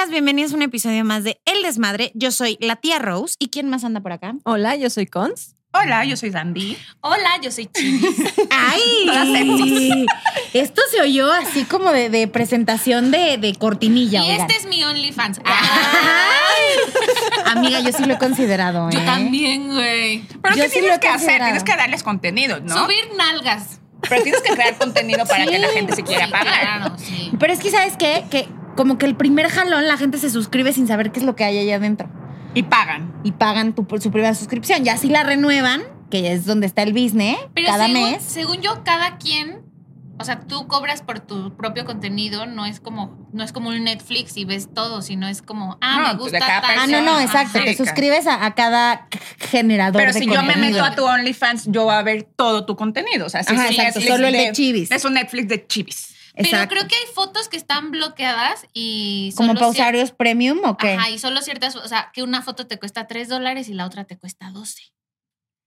amigas, bienvenidos a un episodio más de El Desmadre. Yo soy la tía Rose. ¿Y quién más anda por acá? Hola, yo soy Cons. Hola, yo soy Dandy. Hola, yo soy Chivis. ¡Ay! Esto se oyó así como de, de presentación de, de cortinilla. y oigan. este es mi OnlyFans. Ay. Amiga, yo sí lo he considerado. Yo ¿eh? también, güey. Pero Yo ¿qué sí tienes que hacer? Tienes que darles contenido, ¿no? Subir nalgas. Pero tienes que crear contenido para que la gente se quiera Sí, pagar. Claro, sí. Pero es que, ¿sabes qué? Que como que el primer jalón la gente se suscribe sin saber qué es lo que hay allá adentro. Y pagan. Y pagan tu, su primera suscripción. Ya si la renuevan, que ya es donde está el business, Pero cada según, mes. según yo, cada quien, o sea, tú cobras por tu propio contenido, no es como, no es como un Netflix y ves todo, sino es como, ah, No, me de gusta cada tal. Ah, no, no, exacto. Ajá. Te suscribes a, a cada generador Pero de si yo me meto a tu OnlyFans, yo voy a ver todo tu contenido. O sea, si Ajá, es exacto, Netflix solo el de Chivis. Es un Netflix de chivis. Pero creo que hay fotos que están bloqueadas y ¿Como cier- pausarios premium o qué? Ajá, y solo ciertas, o sea, que una foto te cuesta 3 dólares y la otra te cuesta 12.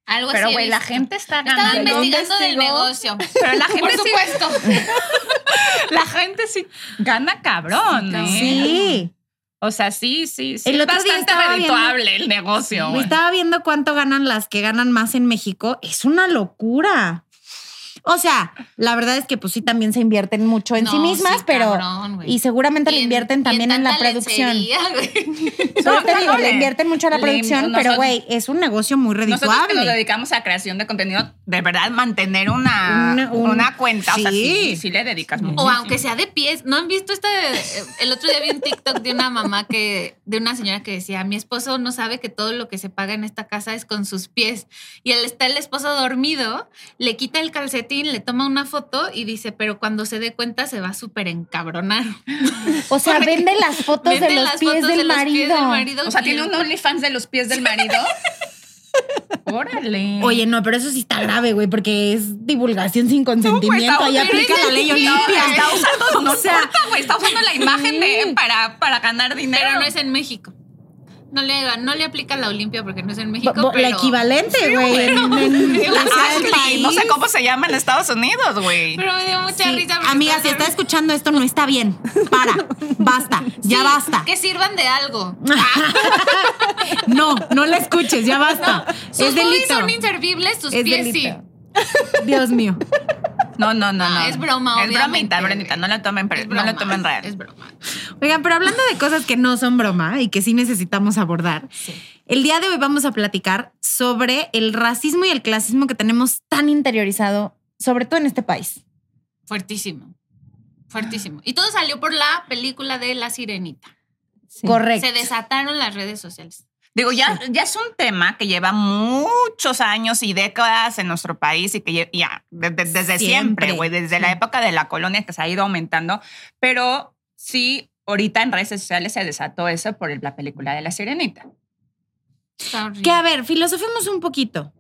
Algo Pero, güey, la gente está Estaba ganando. investigando del negocio. Pero la gente Por sí, supuesto. la gente sí gana cabrón, Sí, ¿eh? Sí. O sea, sí, sí, sí. El es bastante estaba redituable el negocio. Me estaba viendo cuánto ganan las que ganan más en México. Es una locura. O sea, la verdad es que pues sí también se invierten mucho en sí No, mismas, sí, pero cabrón, güey. y seguramente le en- invierten también en, la producción. No, te digo, le invierten mucho a la producción, pero güey, es un negocio muy Nosotros que nos redituable. dedicamos a creación de contenido, de verdad mantener una, Una- un- una cuenta, o sea, sí. sí, sí le dedicas mucho. O aunque sea de pies. ¿No han visto este? El otro día vi un TikTok de una mamá que, de una señora que decía, mi esposo no sabe que todo lo que se paga en esta casa es con sus pies. Y él está el esposo dormido, le quita el calcetín, le toma una foto y dice, pero cuando se dé cuenta se va a súper encabronar. O sea, vende las fotos de los las pies fotos del de los pies marido. del marido O sea, tiene un OnlyFans de los pies del marido. Órale. Oye, no, pero eso sí está grave, güey, porque es divulgación sin consentimiento. pues, Ahí está- aplica la ley No, Olimpia. está usando, no O sea, importa, güey, está usando la imagen de, para, para ganar dinero. Pero no es en México. No le, no le aplica la Olimpia porque no es en México. bo- bo- la equivalente, güey. no sé cómo se llama en Estados Unidos, güey. Pero me dio mucha Sí. risa. Amiga, si está escuchando esto, no está bien. Para, basta, ya Sí, basta. Que sirvan de algo. No, no la escuches, ya basta. Sus es delito. son inservibles, sus Es pies delito. Dios mío. No, no, no, No, es broma, Es obviamente, bromita, güey. Brendita, no la tomen, sí. Es no la tomen real. Es broma. Oigan, pero hablando de cosas que no son broma y que sí necesitamos abordar, el día de hoy vamos a platicar sobre el racismo y el clasismo que tenemos tan interiorizado, sobre todo en este país. Fuertísimo. Fuertísimo. Y todo salió por la película de La Sirenita. Correcto. Se desataron las redes sociales. Digo, ya, ya es un tema que lleva muchos años y décadas en nuestro país y que ya, de- de- desde Siempre. güey, desde la época de la colonia que se ha ido aumentando, pero sí, ahorita en redes sociales se desató eso por la película de La Sirenita. Que a ver, filosofemos un poquito.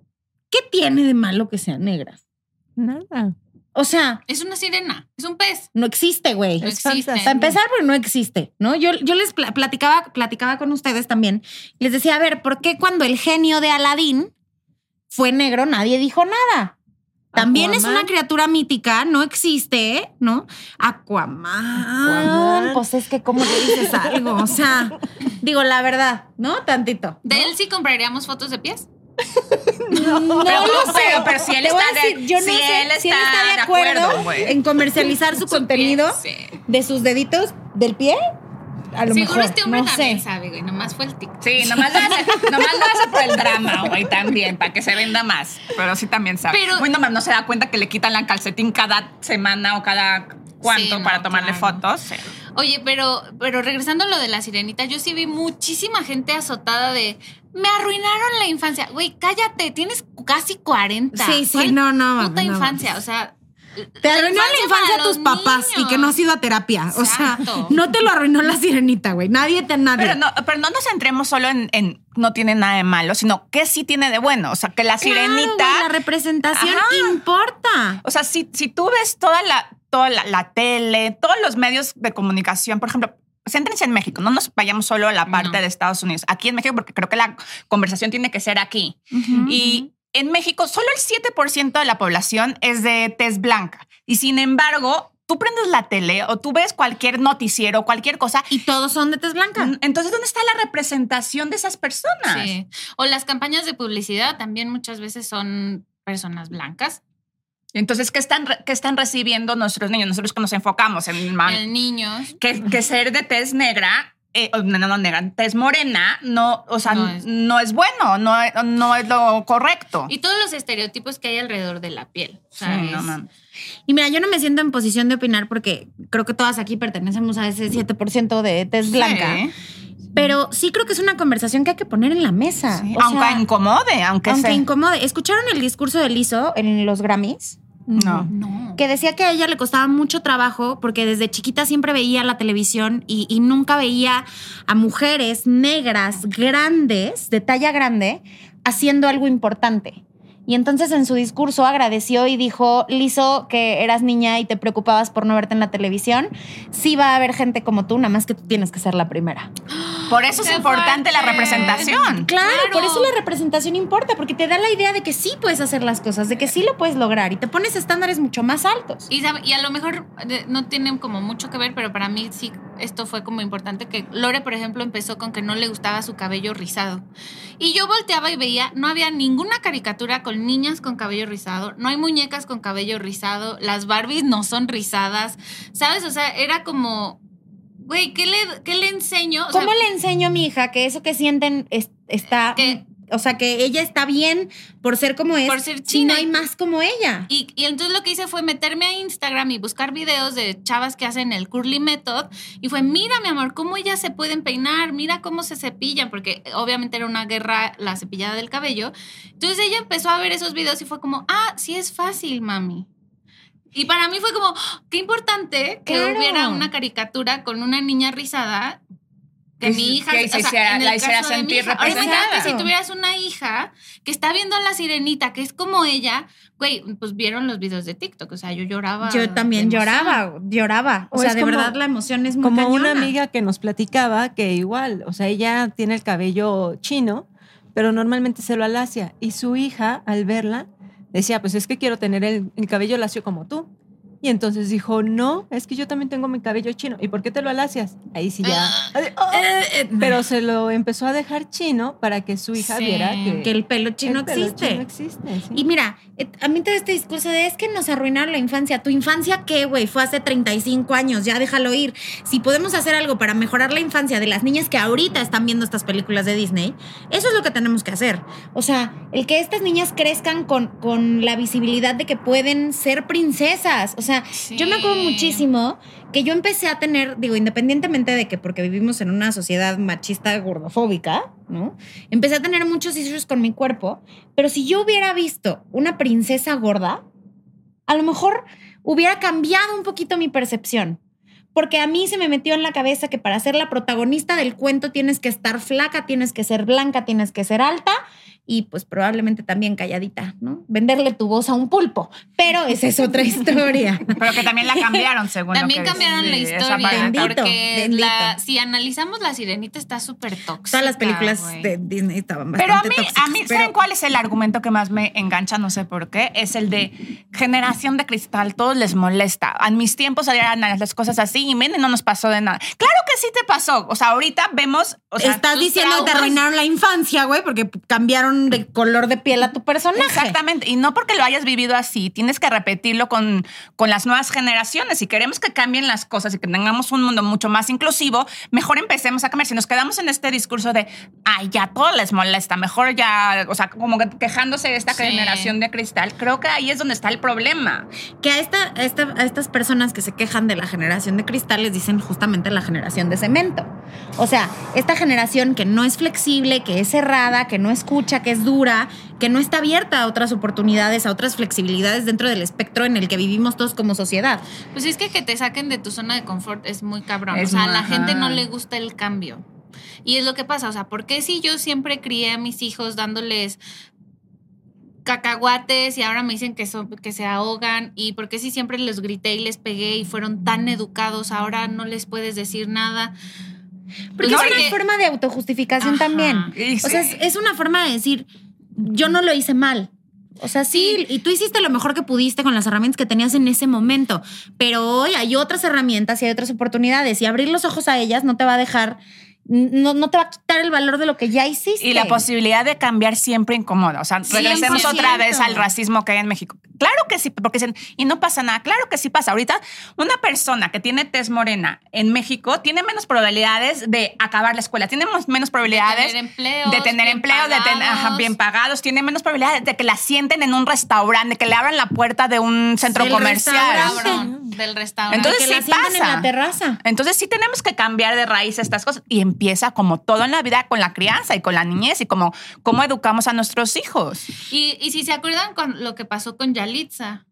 ¿Qué tiene de malo que sean negras? Nada. O sea, Es una sirena, es un pez. no existe, güey. No existe. Para empezar, porque no existe, ¿no? Yo, yo les pla- platicaba, platicaba con ustedes también. Les decía, a ver, ¿por qué cuando el genio de Aladín fue negro nadie dijo nada? También es una criatura mítica, no existe, ¿no? Aquaman. Aquaman. Pues es que, ¿cómo le dices algo? O sea, digo la verdad, ¿no? Tantito. ¿De él sí compraríamos fotos de pies? No, lo sé. pero- pero si él está de- yo no si sé él si él está de de acuerdo, en comercializar su, contenido sí. de sus deditos del pie. A lo Seguro mejor, este hombre no también sé. sabe, güey. Nomás fue el TikTok. Sí, nomás lo hace, nomás lo hace por el drama, güey, también, para que se venda más. Pero sí también sabe. Pero- Güey, nomás no se da cuenta que le quitan la calcetín cada semana o cada cuánto Sí, no, para tomarle claro. fotos. Oye, pero, pero regresando a lo de la sirenita, yo sí vi muchísima gente azotada de me arruinaron la infancia. Güey, cállate, tienes casi 40. Sí, sí, ¿Cuál no, no, Puta no, infancia, o sea. Te arruinó la infancia a tus papás y que no has ido a terapia. O sea, no te lo arruinó la sirenita, güey. Nadie te nadie. Pero no, pero no nos centremos solo en, en no tiene nada de malo, sino que sí tiene de bueno. O sea, que la Claro, sirenita. güey, la representación Ajá. importa. O sea, si, si tú ves toda la, toda la, la tele, todos los medios de comunicación, por ejemplo, céntrense en México, no nos vayamos solo a la parte No. de Estados Unidos, aquí en México, porque creo que la conversación tiene que ser aquí. Y en México, solo el 7% de la población es de tez blanca. Y sin embargo, tú prendes la tele o tú ves cualquier noticiero, cualquier cosa, Y todos son de tez blanca. Mm, entonces, ¿dónde está la representación de esas personas? Sí. O las campañas de publicidad también muchas veces son personas blancas. Entonces, ¿qué están, qué están recibiendo nuestros niños? Nosotros que nos enfocamos en el niños. que, que ser de tez negra, eh, no, no, no, negra, tez morena, no, o sea, No no es- es, bueno, no, es- no es lo correcto. Y todos los estereotipos que hay alrededor de la piel. O sea, Sí, no, es- no. Y mira, yo no me siento en posición de opinar porque creo que todas aquí pertenecemos a ese 7% de tez blanca. Sí, Pero sí creo que es una conversación que hay que poner en la mesa. sí. O aunque sea, incomode, aunque, aunque sea. incomode. ¿Escucharon el discurso de Lizzo en los Grammys? No. No. que decía que a ella le costaba mucho trabajo porque desde chiquita siempre veía la televisión y, y nunca veía a mujeres negras grandes, de talla grande, haciendo algo importante. Y entonces en su discurso agradeció y dijo, Lizo, que eras niña y te preocupabas por no verte en la televisión, sí va a haber gente como tú, nada más que tú tienes que ser la primera. Por eso es importante la fuerte. representación. Claro, Claro. por eso la representación importa, porque te da la idea de que sí puedes hacer las cosas, de que sí lo puedes lograr y te pones estándares mucho más altos. Y, y a lo mejor no tienen como mucho que ver, pero para mí sí esto fue como importante que Lore, por ejemplo, empezó con que no le gustaba su cabello rizado. Y yo volteaba y veía, no había ninguna caricatura con niñas con cabello rizado, no hay muñecas con cabello rizado, las Barbies no son rizadas, ¿sabes? O sea, era como, güey, ¿qué le, qué le enseño? O sea, ¿Cómo le enseño a mi hija que eso que sienten es- está... que- o sea, que ella está bien por ser como es. Por ser china. no hay más como ella. Y, y entonces lo que hice fue meterme a Instagram y buscar videos de chavas que hacen el curly method. Y fue, mira, mi amor, cómo ellas se pueden peinar, mira cómo se cepillan, porque obviamente era una guerra la cepillada del cabello. Entonces ella empezó a ver esos videos y fue como, ah, sí es fácil, mami. Y para mí fue como, ¡ah! qué importante que Claro. hubiera una caricatura con una niña rizada. Que Que mi se- hija, que o se sea, hiciera- en el la hiciera caso de mi sentir hija. Ahora imagínate si tuvieras una hija que está viendo a la sirenita, que es como ella, güey, pues vieron los videos de TikTok, o sea, yo lloraba. Yo también lloraba, lloraba. O, O sea, de como- verdad la emoción es muy Como una amiga que nos platicaba que igual, o sea, ella tiene el cabello chino, pero normalmente se lo alacia. Y su hija, al verla, decía, pues es que quiero tener el, el cabello lacio como tú. Y entonces dijo, no, es que yo también tengo mi cabello chino. ¿Y por qué te lo alacias? Ahí sí ya. Oh. Eh, eh, Pero se lo empezó a dejar chino para que su hija Sí. viera que, que el pelo chino el pelo existe. chino existe, sí. Y mira, a mí todo este discurso de es que nos arruinaron la infancia. ¿Tu infancia qué, güey? Fue hace 35 años, ya déjalo ir. Si podemos hacer algo para mejorar la infancia de las niñas que ahorita están viendo estas películas de Disney, eso es lo que tenemos que hacer. O sea, el que estas niñas crezcan con, con la visibilidad de que pueden ser princesas. O sea, yo me acuerdo muchísimo que yo empecé a tener, digo, independientemente de que porque vivimos en una sociedad machista gordofóbica, ¿no? Empecé a tener muchos issues con mi cuerpo, pero si yo hubiera visto una princesa gorda, a lo mejor hubiera cambiado un poquito mi percepción. Porque a mí se me metió en la cabeza que para ser la protagonista del cuento tienes que estar flaca, tienes que ser blanca, tienes que ser alta y pues probablemente también calladita, ¿no? Venderle tu voz a un pulpo. Pero esa es otra historia. Pero que también la cambiaron, según lo También que cambiaron la historia. Bendito, porque bendito. la- si analizamos la sirenita está súper tóxica. Todas las películas de Disney estaban Pero a bastante mí, tóxicas, a mí pero- ¿saben cuál es el argumento que más me engancha? No sé por qué. Es el de generación de cristal. Todos les molesta. En mis tiempos eran las cosas así y miren, no nos pasó de nada. Claro que sí te pasó. O sea, ahorita vemos. O sea, Estás diciendo que te arruinaron la infancia, güey, porque cambiaron de color de piel a tu personaje. Exactamente. Y no porque lo hayas vivido así, tienes que repetirlo con, con las nuevas generaciones. Si queremos que cambien las cosas y que tengamos un mundo mucho más inclusivo, mejor empecemos a cambiar. Si nos quedamos en este discurso de, ay, ya todo les molesta, mejor ya, o sea, como que quejándose de esta Sí. generación de cristal, creo que ahí es donde está el problema. Que a, esta, a, esta- a estas personas que se quejan de la generación de cristal les dicen justamente la generación de cemento. O sea, esta generación que no es flexible, que es cerrada, que no escucha, que es dura, que no está abierta a otras oportunidades, a otras flexibilidades dentro del espectro en el que vivimos todos como sociedad. Pues es que que te saquen de tu zona de confort es muy cabrón. Es o sea, a la gente no le gusta el cambio. Y es lo que pasa. O sea, ¿por qué si yo siempre crié a mis hijos dándoles cacahuates y ahora me dicen que, son, que se ahogan? ¿Y por qué si siempre les grité y les pegué y fueron tan educados, ahora no les puedes decir nada? Porque No, es una porque- forma de autojustificación Ajá. también. O sea, es, es una forma de decir, yo no lo hice mal. O sea, sí, y tú hiciste lo mejor que pudiste con las herramientas que tenías en ese momento, pero hoy hay otras herramientas y hay otras oportunidades y abrir los ojos a ellas no te va a dejar no, no, te va a quitar el valor de lo que ya hiciste. Y la posibilidad de cambiar siempre incomoda. O sea, regresemos otra vez al racismo que hay en México. Claro que sí, porque dicen, y no pasa nada. Claro que sí pasa. Ahorita, una persona que tiene tez morena en México tiene menos probabilidades de acabar la escuela, tiene menos probabilidades de tener empleo, de tener, empleo, de tener bien pagados, tiene menos probabilidades de que la sienten en un restaurante, de que le abran la puerta de un centro comercial. del restaurante. Entonces que sí pasa. en la terraza. Entonces sí tenemos que cambiar de raíz estas cosas y empieza como todo en la vida con la crianza y con la niñez y como cómo educamos a nuestros hijos. Y, y si se acuerdan con lo que pasó con Yalitza.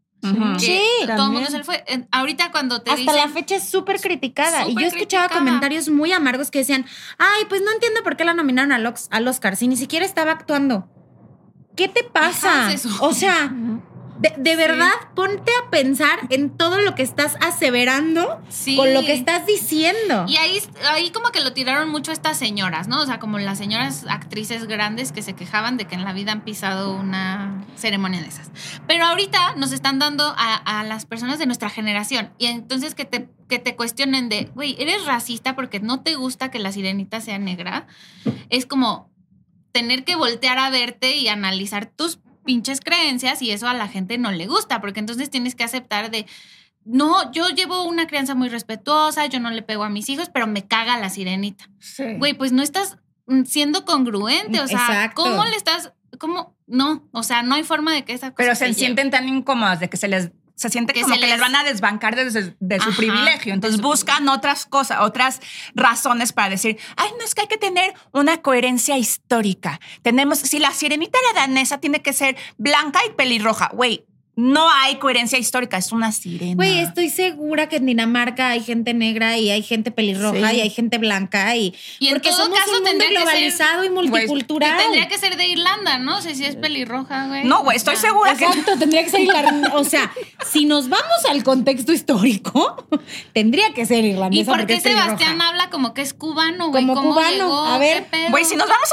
Sí, todo el mundo se le fue. Ahorita cuando te Hasta la fecha es súper criticada. y yo escuchaba comentarios muy amargos que decían, ay, pues no entiendo por qué la nominaron al, al Oscar si ni siquiera estaba actuando. ¿Qué te pasa? O sea, de, verdad, ponte a pensar en todo lo que estás aseverando con lo que estás diciendo. Y ahí, ahí como que lo tiraron mucho estas señoras, ¿no? O sea, como las señoras actrices grandes que se quejaban de que en la vida han pisado una ceremonia de esas. Pero ahorita nos están dando a, las personas de nuestra generación. Y entonces que te, que te cuestionen de, güey, ¿eres racista porque no te gusta que la sirenita sea negra? Es como tener que voltear a verte y analizar tus pinches creencias y eso a la gente no le gusta, porque entonces tienes que aceptar de, no, yo llevo una crianza muy respetuosa, yo no le pego a mis hijos, pero me caga la sirenita. Güey, pues no estás siendo congruente, o sea, ¿cómo le estás, cómo? No, o sea, no hay forma de que esa cosa Pero se, sienten tan incómodas de que se les se siente que como que les... van a desbancar desde de su privilegio. Entonces buscan otras cosas, otras razones para decir, ay, no es que hay que tener una coherencia histórica. Tenemos, si la sirenita era danesa, tiene que ser blanca y pelirroja. Güey, no hay coherencia histórica, es una sirena. Güey, estoy segura que en Dinamarca hay gente negra y hay gente pelirroja y hay gente blanca y, y en porque todo somos caso un mundo globalizado y multicultural. tendría que ser de Irlanda, ¿no? O sea, si es pelirroja, güey. No, güey, estoy segura que Exacto, tendría que ser irlandesa. O sea, si nos vamos al contexto histórico, tendría que ser irlandesa. ¿Y por qué Sebastián habla como que es cubano, güey? Como cubano. a ver, güey, si nos vamos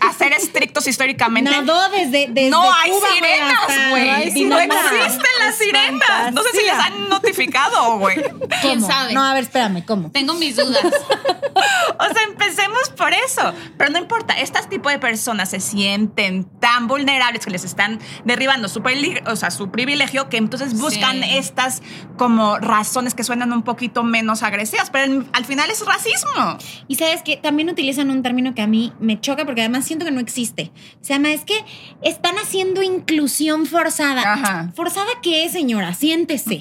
a, ser estrictos históricamente. Nadó desde, desde No hay sirenas, güey existen las sirenas. No sé si les han notificado, güey. ¿Quién sabe? No, a ver, espérame, ¿cómo? Tengo mis dudas. o sea, empecemos por eso. Pero no importa, este tipo de personas se sienten tan vulnerables que les están derribando su, o sea, su privilegio que entonces buscan estas como razones que suenan un poquito menos agresivas, pero al final es racismo. Y sabes que también utilizan un término que a mí me choca porque además siento que no existe. Se llama, es que están haciendo inclusión forzada. Ajá. ¿Forzada qué es, señora? Siéntese,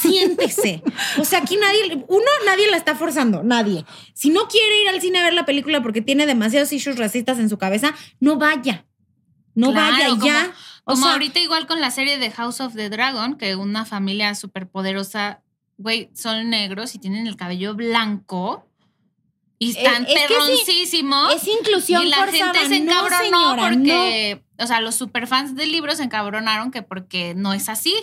siéntese. O sea, aquí nadie, uno, nadie la está forzando, nadie. Si no quiere ir al cine a ver la película porque tiene demasiados issues racistas en su cabeza, no vaya. No vaya y ya. Como, ahorita igual con la serie de House of the Dragon, que una familia súper poderosa, güey, son negros y tienen el cabello blanco. Y están perroncísimos. Es, inclusión Y la gente se encabronó no, porque o sea, los superfans del libro se encabronaron que porque no es así.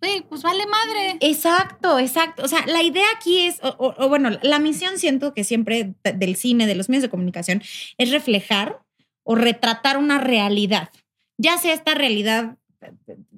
Güey, pues vale madre. Exacto, exacto. O sea, la idea aquí es, o, bueno, la misión siento que siempre del cine, de los medios de comunicación, es reflejar o retratar una realidad. Ya sea esta realidad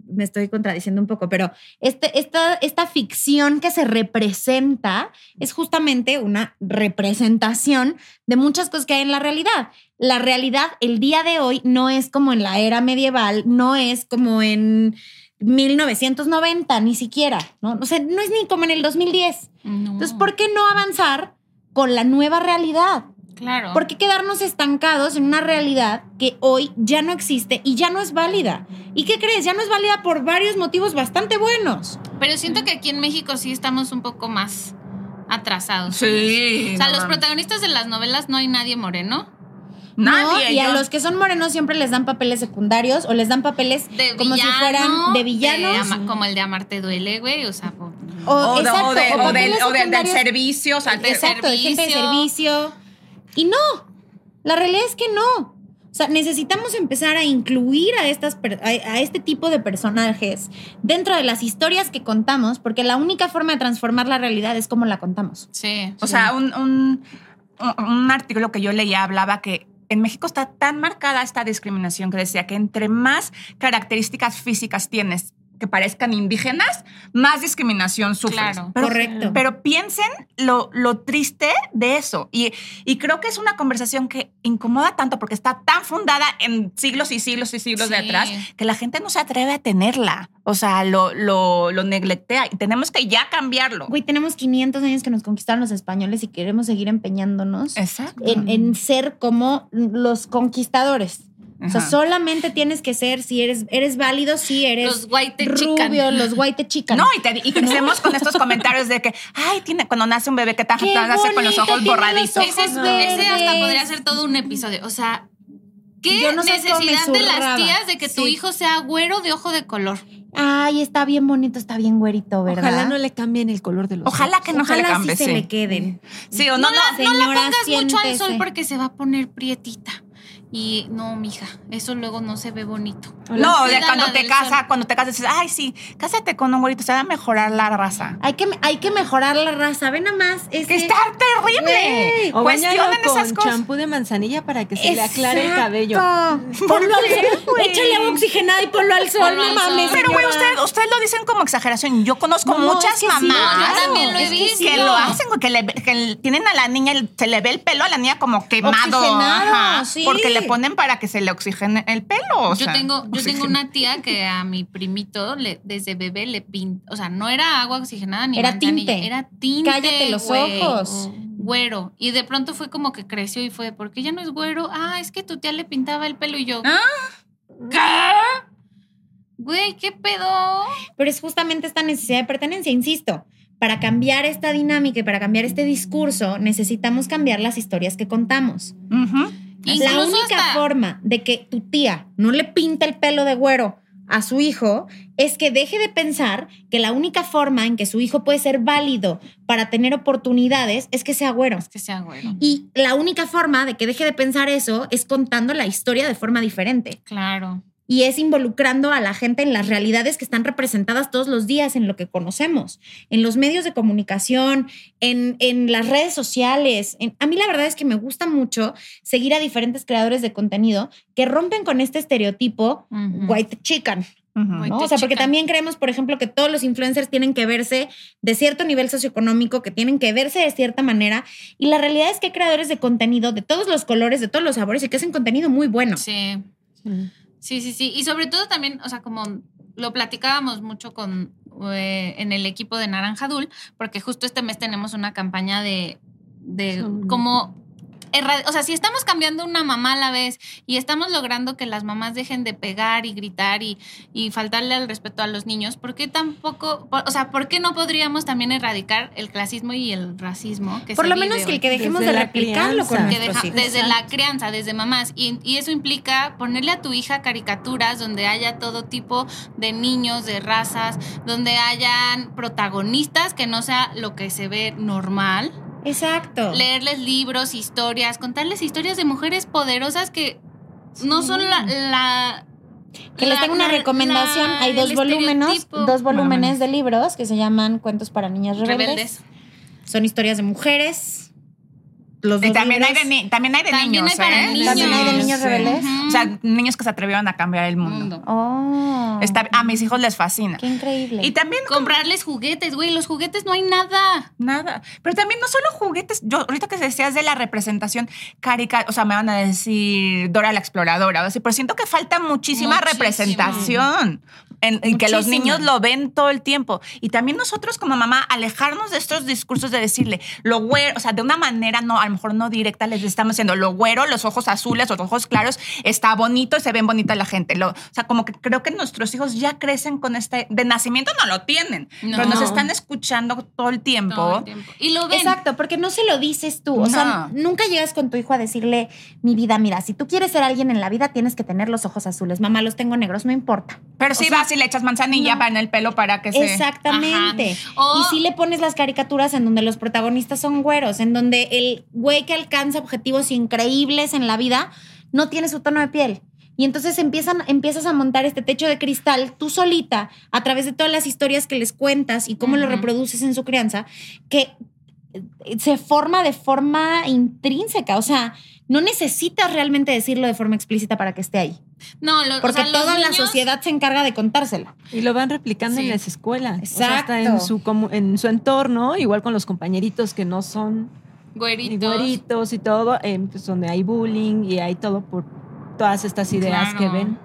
me estoy contradiciendo un poco, pero este, esta, esta ficción que se representa es justamente una representación de muchas cosas que hay en la realidad. La realidad el día de hoy no es como en la era medieval, no es como en 1990, ni siquiera, ¿no? O sea, no es ni como en el 2010. Entonces, ¿por qué no avanzar con la nueva realidad? Claro. ¿Por qué quedarnos estancados en una realidad que hoy ya no existe y ya no es válida? ¿Y qué crees? Ya no es válida por varios motivos bastante buenos. Pero siento que aquí en México sí estamos un poco más atrasados. Sí. O sea, los protagonistas de las novelas no hay nadie moreno. Nadie. y a los que son morenos siempre les dan papeles secundarios o les dan papeles como si fueran de villanos. como el de Amarte duele, güey. O sea, o, del, servicio. O sea, exacto, de gente de servicio. Y no, la realidad es que no. O sea, necesitamos empezar a incluir a, estas, a, este tipo de personajes dentro de las historias que contamos, porque la única forma de transformar la realidad es como la contamos. Sí. O sea, un, un, un artículo que yo leía hablaba que en México está tan marcada esta discriminación que decía que entre más características físicas tienes que parezcan indígenas, más discriminación sufres. Claro. Pero, Correcto. Pero piensen lo, lo triste de eso. Y, y creo que es una conversación que incomoda tanto porque está tan fundada en siglos y siglos y siglos de atrás que la gente no se atreve a tenerla. O sea, lo, lo, lo neglectea y tenemos que ya cambiarlo. Güey, tenemos 500 años que nos conquistaron los españoles y queremos seguir empeñándonos Exacto. en, en ser como los conquistadores. O sea, Ajá. solamente tienes que ser, si eres, eres válido, si eres Los white chican. rubio, los white chican. No, y, te- y crecemos con estos comentarios de que, ay, tiene, cuando nace un bebé que tan Qué nace con los ojos tiene borradizos. los Ese, ojos es- verdes. ese hasta podría ser todo un episodio. O sea, ¿qué Yo no necesidad de las tías de que tu Sí. hijo sea güero de ojo de color? Ay, está bien bonito, está bien güerito, ¿verdad? Ojalá no le cambien el color de los Ojalá que no se le Ojalá cambie. sí se le queden. Sí, o no, no, no la pongas mucho al sol porque se va a poner prietita. Y no, mija, eso luego no se ve bonito. No, cuando te casas, sol. cuando te casas, dices, ay, sí, cásate con un güerito, se va a mejorar la raza. Hay que, hay que mejorar la raza. Ve nada más. Es Que está terrible. O Cuestionen esas con cosas. champú de manzanilla para que se le aclare el cabello. Ponlo al Échale agua oxigenada y ponlo al sol. Ponlo no mames. sol. Pero, güey, ustedes usted lo dicen como exageración. Yo conozco No, no, muchas es que sí, mamás yo también lo he es que visto. que lo hacen, güey, que, le, que tienen a la niña, se le ve el pelo a la niña como quemado. Oxigenado, ajá, sí. Porque le ponen para que se le oxigene el pelo. o Yo sea, tengo, yo tengo una tía que a mi primito le, desde bebé le pintó, o sea, no era agua oxigenada ni Era tinte. era tinte. Cállate los ojos. Güero. Y de pronto fue como que creció y fue, ¿por qué ya no es güero? Ah, es que tu tía le pintaba el pelo y yo. Ah. ¿Qué? Güey, ¿qué pedo? Pero es justamente esta necesidad de pertenencia, insisto. Para cambiar esta dinámica y para cambiar este discurso, necesitamos cambiar las historias que contamos. Ujú. La única hasta- forma de que tu tía no le pinte el pelo de güero a su hijo es que deje de pensar que la única forma en que su hijo puede ser válido para tener oportunidades es que sea güero. Que sea güero. Y la única forma de que deje de pensar eso es contando la historia de forma diferente. Claro. Y es involucrando a la gente en las realidades que están representadas todos los días en lo que conocemos, en los medios de comunicación, en, en las redes sociales. En- a mí la verdad es que me gusta mucho seguir a diferentes creadores de contenido que rompen con este estereotipo Ujú. white chicken. Ujú. White ¿no? O sea, porque también creemos, por ejemplo, que todos los influencers tienen que verse de cierto nivel socioeconómico, que tienen que verse de cierta manera. Y la realidad es que hay creadores de contenido de todos los colores, de todos los sabores y que hacen contenido muy bueno. Sí. Sí. Sí, sí, sí. Y sobre todo también, o sea, como lo platicábamos mucho con eh, en el equipo de Naranja Dul, porque justo este mes tenemos una campaña de, de erra- o sea, si estamos cambiando una mamá a la vez y estamos logrando que las mamás dejen de pegar y gritar y, y faltarle al respeto a los niños, ¿por qué tampoco, por- o sea, por qué no podríamos también erradicar el clasismo y el racismo que Por se lo vive menos que el que dejemos Desde de la replicarlo con crianza. que nuestros deja- hijos. desde la crianza, desde mamás. Y, y eso implica ponerle a tu hija caricaturas donde haya todo tipo de niños, de razas, donde hayan protagonistas que no sea lo que se ve normal. Exacto. Leerles libros, historias, contarles historias de mujeres poderosas que no son la... la Que les tengo una recomendación. la- Hay dos volúmenes, dos volúmenes Vámonos. de libros que se llaman Cuentos para niñas rebeldes. rebeldes. Son historias de mujeres. Los Y también hay, de ni- también hay de También niños, hay ¿eh? niños. También hay de niños Sí. rebeldes. O sea, niños que se atrevieron a cambiar el mundo. Oh. Está- a mis hijos les fascina. Qué increíble. Y también Comprarles juguetes, güey. Los juguetes no hay nada. Nada. Pero también no solo juguetes. Yo, ahorita que decías de la representación carica, o sea, me van a decir Dora la exploradora, o pero siento que falta muchísima Muchísimo. representación. En, en que los niños lo ven todo el tiempo. Y también nosotros como mamá, alejarnos de estos discursos de decirle lo güero, o sea, de una manera no, a lo mejor no directa, les estamos diciendo lo güero, los ojos azules, los ojos claros, está bonito y se ven bonita la gente. Lo, o sea, como que creo que nuestros hijos ya crecen con este, de nacimiento no lo tienen, No. pero nos están escuchando todo el tiempo. Todo el tiempo. Y lo ven. Exacto, porque no se lo dices tú. O sea, nunca llegas con tu hijo a decirle, mi vida, mira, si tú quieres ser alguien en la vida, tienes que tener los ojos azules. Mamá, los tengo negros, no importa. Pero si vas y le echas manzanilla no. para en el pelo para que se. Exactamente. Y si le pones las caricaturas en donde los protagonistas son güeros, en donde el güey que alcanza objetivos increíbles en la vida no tiene su tono de piel. Y entonces empiezan, empiezas a montar este techo de cristal tú solita a través de todas las historias que les cuentas y cómo lo reproduces en su crianza, que eh, se forma de forma intrínseca. O sea, no necesitas realmente decirlo de forma explícita para que esté ahí. No, lo, Porque o sea, los toda la sociedad se encarga de contárselo. Y lo van replicando en las escuelas. O sea, hasta Exacto. en su, en su entorno, igual con los compañeritos que no son ni Güeritos. güeritos y todo, eh, pues donde hay bullying y hay todo por todas estas ideas Claro, que ven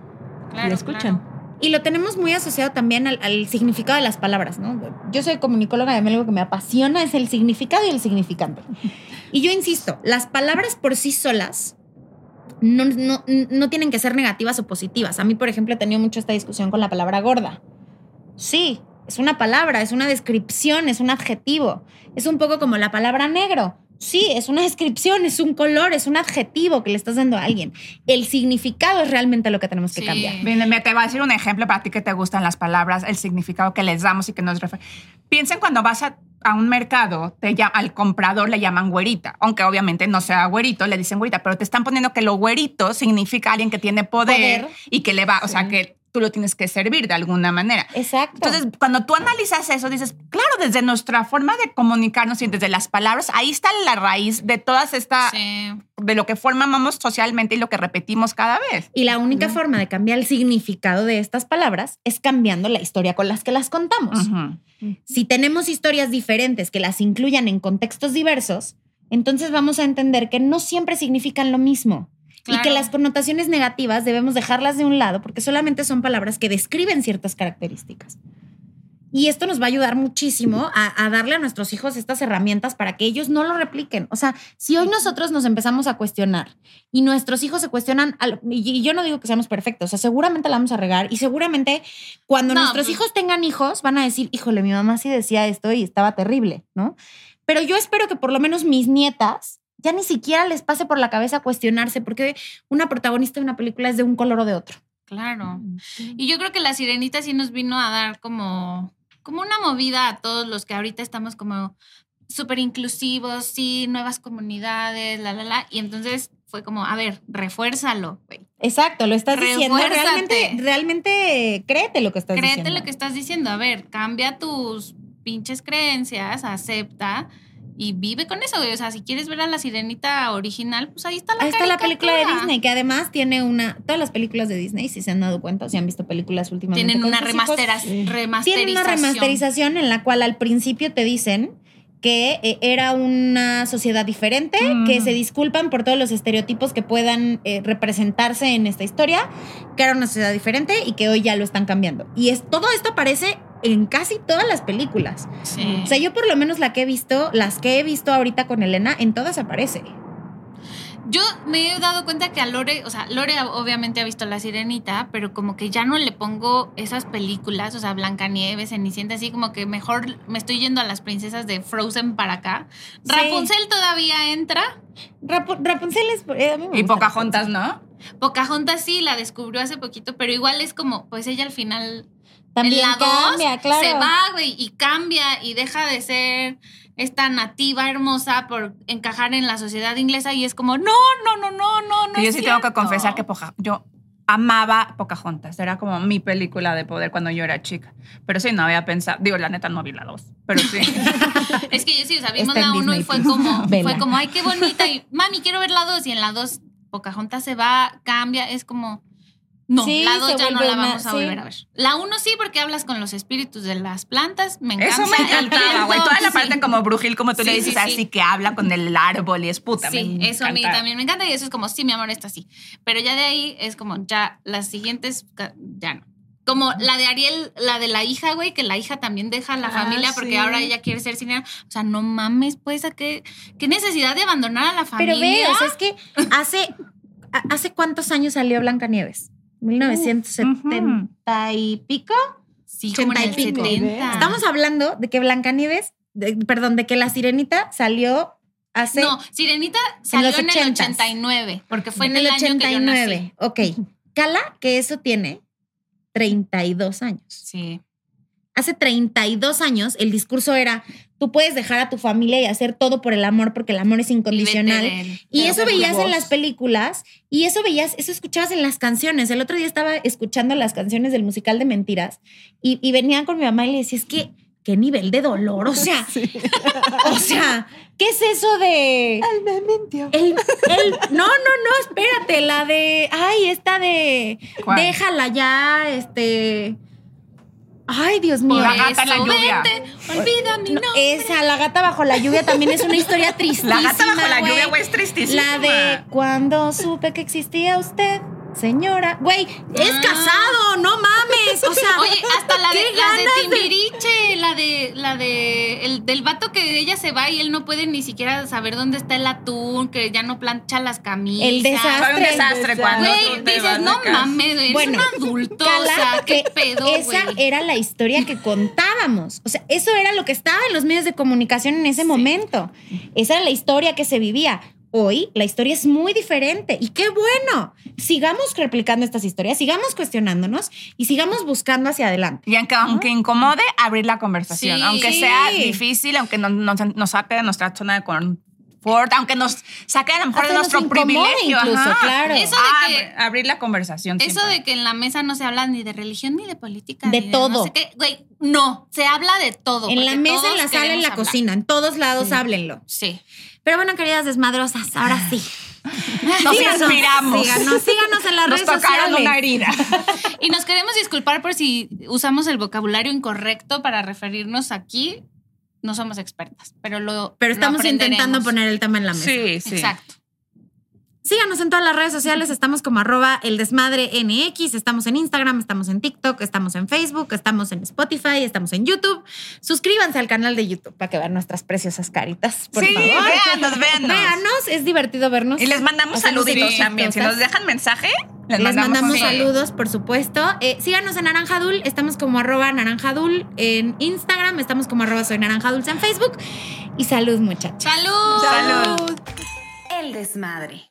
claro, y escuchan. claro. Y lo tenemos muy asociado también al, al significado de las palabras, ¿no? Yo soy comunicóloga y a mí algo que me apasiona es el significado y el significante. Y yo insisto, las palabras por sí solas no, no, no tienen que ser negativas o positivas. A mí, por ejemplo, he tenido mucho esta discusión con la palabra gorda. Sí, es una palabra, es una descripción, es un adjetivo. Es un poco como la palabra negro. Sí, es una descripción, es un color, es un adjetivo que le estás dando a alguien. El significado es realmente lo que tenemos que Sí. cambiar. Bien, me- te voy a decir un ejemplo para ti que te gustan las palabras, el significado que les damos y que nos refiere. Piensen cuando vas a, a un mercado, te llama- al comprador le llaman güerita, aunque obviamente no sea güerito, le dicen güerita, pero te están poniendo que lo güerito significa alguien que tiene poder, Poder. y que le va, o sea, que tú lo tienes que servir de alguna manera. Exacto. Entonces, cuando tú analizas eso, dices, claro, desde nuestra forma de comunicarnos y desde las palabras, ahí está la raíz de todas esta, Sí. de lo que formamos socialmente y lo que repetimos cada vez. Y la única forma de cambiar el significado de estas palabras es cambiando la historia con las que las contamos. Si tenemos historias diferentes que las incluyan en contextos diversos, entonces vamos a entender que no siempre significan lo mismo. Y que las connotaciones negativas debemos dejarlas de un lado porque solamente son palabras que describen ciertas características. Y esto nos va a ayudar muchísimo a, a darle a nuestros hijos estas herramientas para que ellos no lo repliquen. O sea, si hoy nosotros nos empezamos a cuestionar y nuestros hijos se cuestionan, al- y y yo no digo que seamos perfectos, o sea, seguramente la vamos a regar y seguramente cuando No, nuestros pues- hijos tengan hijos van a decir, híjole, mi mamá sí decía esto y estaba terrible, ¿no? Pero yo espero que por lo menos mis nietas ya ni siquiera les pase por la cabeza cuestionarse porque una protagonista de una película es de un color o de otro. Claro. Y yo creo que la sirenita sí nos vino a dar como, como una movida a todos los que ahorita estamos como súper inclusivos, sí, nuevas comunidades, la, la, la. Y entonces fue como, a ver, refuérzalo, güey. Exacto, lo estás diciendo. Realmente, realmente créete lo que estás Créete diciendo. lo que estás diciendo. A ver, cambia tus pinches creencias, acepta y vive con eso, güey. O sea, si quieres ver a la sirenita original, pues ahí está la Ahí está la película de. Disney, que además tiene una. Todas las películas de Disney, si se han dado cuenta, si han visto películas últimamente. Tienen una remasterización. Tienen una remasterización en la cual al principio te dicen que eh, era una sociedad diferente, Mm. que se disculpan por todos los estereotipos que puedan eh, representarse en esta historia, que era una sociedad diferente y que hoy ya lo están cambiando. Y es, todo esto aparece en casi todas las películas. Sí. O sea, yo por lo menos la que he visto, las que he visto ahorita con Elena, en todas aparece. Yo me he dado cuenta que a Lore, o sea, Lore obviamente ha visto La Sirenita, pero como que ya no le pongo esas películas, o sea, Blancanieves, Cenicienta, así como que mejor me estoy yendo a las princesas de Frozen para acá. Sí. Rapunzel todavía entra. Rapu- Rapunzel es... eh, a mí me Y Pocahontas, Rapunzel. ¿no? Pocahontas sí la descubrió hace poquito, pero igual es como, pues ella al final También en la dos cambia, claro. se va, güey, y cambia y deja de ser esta nativa hermosa por encajar en la sociedad inglesa y es como, no, no, no, no, no, no. Yo es sí tengo que cierto". confesar que yo amaba Pocahontas. Era como mi película de poder cuando yo era chica. Pero sí, no había pensado. Digo, la neta no vi la dos. Pero sí. Es que yo sí, o sea, vimos Está la uno y fue como, Vela. fue como, ay, qué bonita. Y mami, quiero ver la dos. Y en la dos, Pocahontas se va, cambia, es como. No, Sí, la dos se ya no la una- vamos a sí. volver a ver. La uno sí, porque hablas con los espíritus de las plantas. Me encanta. Eso me encantaba, güey. Toda la sí. parte como brujil, como tú Sí, le dices, sí, sí. así que habla con el árbol y es puta. Sí, me eso a mí también me encanta y eso es como, sí, mi amor, esto así. Pero ya de ahí es como, ya las siguientes, ya no. Como la de Ariel, la de la hija, güey, que la hija también deja a la Ah, familia porque sí. ahora ella quiere ser cine. O sea, no mames, pues, ¿a qué, qué necesidad de abandonar a la familia? Pero ve, o sea, es que hace, ¿hace cuántos años salió Blancanieves? 1970 y pico. sí, como en el 80 y pico. 70. Estamos hablando de que Blancanieves, de- perdón, de que la sirenita salió hace No, Sirenita salió los en, el 80s. 89, porque fue en en el, año que yo nací. Ok. Cala que eso tiene 32 años. Sí. Hace 32 años el discurso era, tú puedes dejar a tu familia y hacer todo por el amor porque el amor es incondicional. Y eso veías en las películas y eso veías, eso escuchabas en las canciones. El otro día estaba escuchando las canciones del musical de Mentiras y, y venía con mi mamá y le decía, es que qué nivel de dolor, o sea, o sea, ¿qué es eso de Él me mintió. el, el- no, no, no, espérate, la de, ay, esta de, ¿Cuál? déjala ya, este, ay, Dios mío. La gata en la lluvia. vente, olvida mi No, nombre. esa, la gata bajo la lluvia también es una historia tristísima. La gata bajo la lluvia, güey, es tristísima. La de cuando supe que existía usted, señora. Güey, es Ah. casado, no mames. O sea, Oye, hasta la de, ¿qué la de ganas de- Timbiriche, la de, la de, el, del vato que ella se va y él no puede ni siquiera saber dónde está el atún, que ya no plancha las camisas. El desastre. Fue un desastre cuando Güey, tú te dices, no mames, güey, Bueno, eres un adulto, o sea, qué que pedo, esa güey. era la historia que contábamos. O sea, eso era lo que estaba en los medios de comunicación en ese momento. Esa era la historia que se vivía. Hoy la historia es muy diferente y qué bueno. Sigamos replicando estas historias, sigamos cuestionándonos y sigamos buscando hacia adelante. Y aunque, aunque incomode, abrir la conversación. Sí. Aunque sea difícil, aunque nos, nos, nos saque de nuestra zona de confort, aunque nos saque a lo mejor Hasta de nuestro privilegio. incluso, ajá. claro. Eso de que- Abre- abrir la conversación. Eso siempre. de que en la mesa no se habla ni de religión ni de política. De todo. no sé qué. Güey, no, se habla de todo. En la mesa, en la sala, en la hablar. cocina, en todos lados háblenlo. Sí. Pero bueno, queridas desmadrosas, ahora sí. Nos Síganos, inspiramos. Síganos, síganos en las Nos redes tocaron sociales. una herida. Y nos queremos disculpar por si usamos el vocabulario incorrecto para referirnos aquí. No somos expertas, pero lo. Pero lo estamos intentando poner el tema en la mesa. Sí, sí. Exacto. Síganos en todas las redes sociales, estamos como arroba el desmadre NX, estamos en Instagram, estamos en TikTok, estamos en Facebook, estamos en Spotify, estamos en YouTube. Suscríbanse al canal de YouTube para que vean nuestras preciosas caritas, por sí, favor. véanos, véanos. Véanos, es divertido vernos. Y les mandamos Hacemos saluditos también. Si nos dejan mensaje, les, Les mandamos saludos, por supuesto. Eh, síganos en Naranjadul, estamos como arroba naranjadul en Instagram, estamos como arroba soy naranjaduls en Facebook. Y salud, muchachos. ¡Salud! Salud. El desmadre.